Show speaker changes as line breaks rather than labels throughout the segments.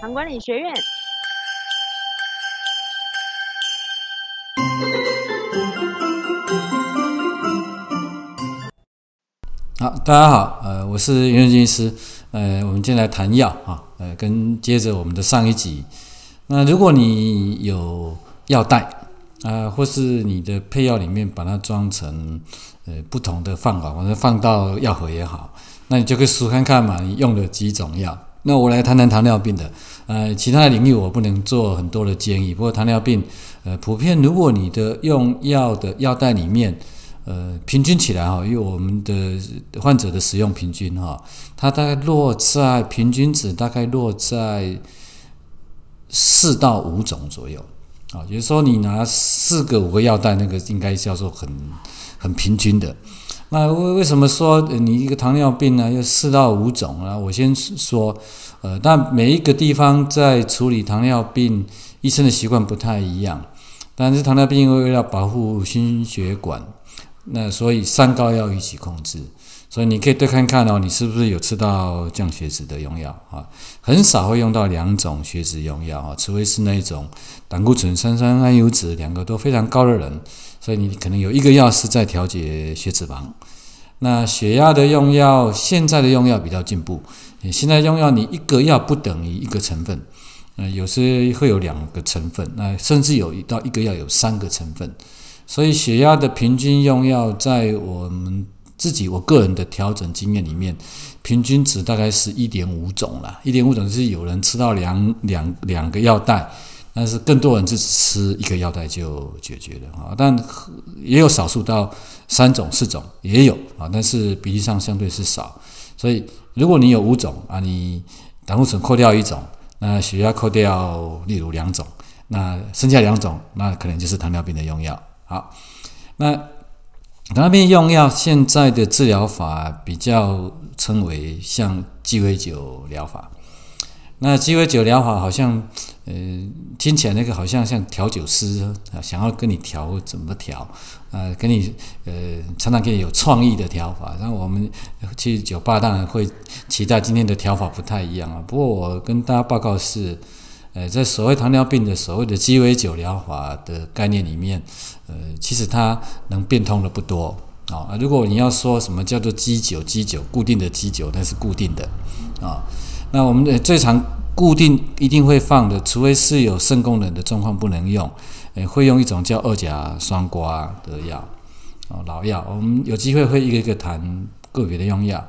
糖管理学院。
好，大家好，呃，我是袁军医师，呃，我们今天来谈药啊，呃，跟接着我们的上一集，那如果你有药袋啊，或是你的配药里面把它装成呃不同的放法，或者放到药盒也好，那你就可以数看看嘛，你用了几种药。那我来谈谈糖尿病的，呃，其他的领域我不能做很多的建议，不过糖尿病，呃，普遍如果你的用药的药袋里面。呃，平均起来哈，因为我们的患者的使用平均哈，它大概落在平均值大概落在四到五种左右啊。也就是说，你拿四个五个药袋，那个应该叫做很很平均的。那为为什么说你一个糖尿病呢？要四到五种啊？我先说，呃，但每一个地方在处理糖尿病，医生的习惯不太一样。但是糖尿病因为为了保护心血管。那所以三高要一起控制，所以你可以对看看哦，你是不是有吃到降血脂的用药啊？很少会用到两种血脂用药啊，除非是那种胆固醇、三酸甘油脂两个都非常高的人，所以你可能有一个药是在调节血脂肪。那血压的用药，现在的用药比较进步，你现在用药你一个药不等于一个成分，呃，有时会有两个成分，那甚至有一到一个药有三个成分。所以血压的平均用药，在我们自己我个人的调整经验里面，平均值大概是一点五种啦。一点五种是有人吃到两两两个药袋，但是更多人是吃一个药袋就解决了啊。但也有少数到三种四种也有啊，但是比例上相对是少。所以如果你有五种啊，你胆固醇扣掉一种，那血压扣掉例如两种，那剩下两种，那可能就是糖尿病的用药。好，那那边用药现在的治疗法比较称为像鸡尾酒疗法。那鸡尾酒疗法好像，呃，听起来那个好像像调酒师想要跟你调怎么调，呃，跟你呃常常给你有创意的调法。那我们去酒吧当然会期待今天的调法不太一样啊。不过我跟大家报告是。呃，在所谓糖尿病的所谓的鸡尾酒疗法的概念里面，呃，其实它能变通的不多啊。如果你要说什么叫做鸡酒，鸡酒固定的鸡酒，那是固定的啊。那我们的最常固定一定会放的，除非是有肾功能的状况不能用，呃，会用一种叫二甲双胍的药哦，老药。我们有机会会一个一个谈个别的用药。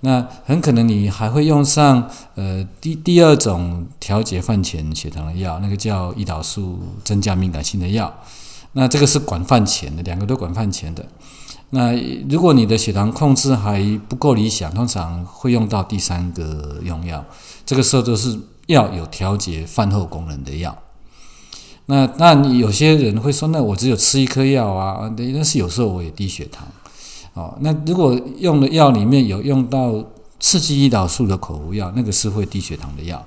那很可能你还会用上呃第第二种调节饭前血糖的药，那个叫胰岛素增加敏感性的药。那这个是管饭前的，两个都管饭前的。那如果你的血糖控制还不够理想，通常会用到第三个用药。这个时候都是要有调节饭后功能的药。那那你有些人会说，那我只有吃一颗药啊，但是有时候我也低血糖。哦，那如果用的药里面有用到刺激胰岛素的口服药，那个是会低血糖的药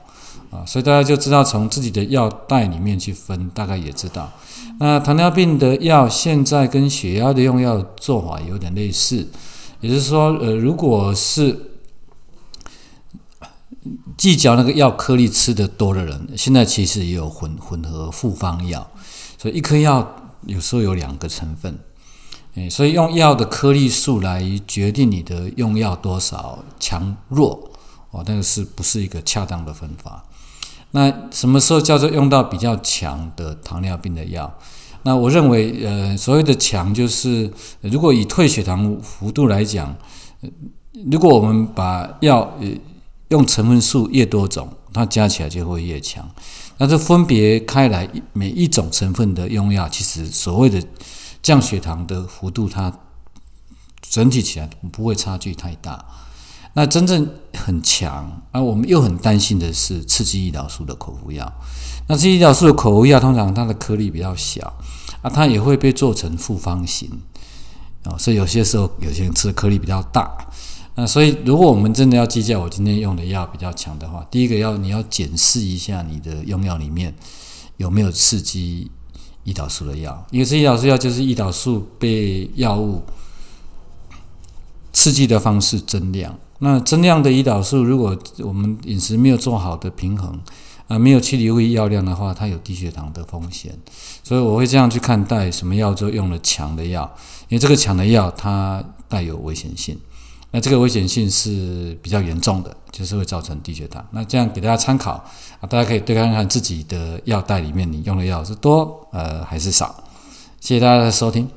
啊，所以大家就知道从自己的药袋里面去分，大概也知道。那糖尿病的药现在跟血压的用药做法有点类似，也就是说，呃，如果是计较那个药颗粒吃的多的人，现在其实也有混混合复方药，所以一颗药有时候有两个成分。所以用药的颗粒数来决定你的用药多少强弱哦，那个是不是一个恰当的分法？那什么时候叫做用到比较强的糖尿病的药？那我认为，呃，所谓的强就是，如果以退血糖幅度来讲，如果我们把药呃用成分数越多种，它加起来就会越强。那这分别开来每一种成分的用药，其实所谓的。降血糖的幅度，它整体起来不会差距太大。那真正很强，而我们又很担心的是刺激胰岛素的口服药。那刺激胰岛素的口服药，通常它的颗粒比较小，啊，它也会被做成复方型，啊，所以有些时候有些人吃的颗粒比较大。那所以，如果我们真的要计较我今天用的药比较强的话，第一个要你要检视一下你的用药里面有没有刺激。胰岛素的药，因为是胰岛素药，就是胰岛素被药物刺激的方式增量，那增量的胰岛素，如果我们饮食没有做好的平衡，啊，没有去留意药量的话，它有低血糖的风险。所以我会这样去看待什么药就用了强的药，因为这个强的药它带有危险性。那这个危险性是比较严重的，就是会造成低血糖。那这样给大家参考啊，大家可以对看看自己的药袋里面你用的药是多呃还是少。谢谢大家的收听。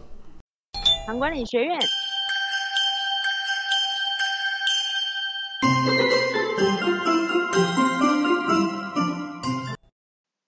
管理学院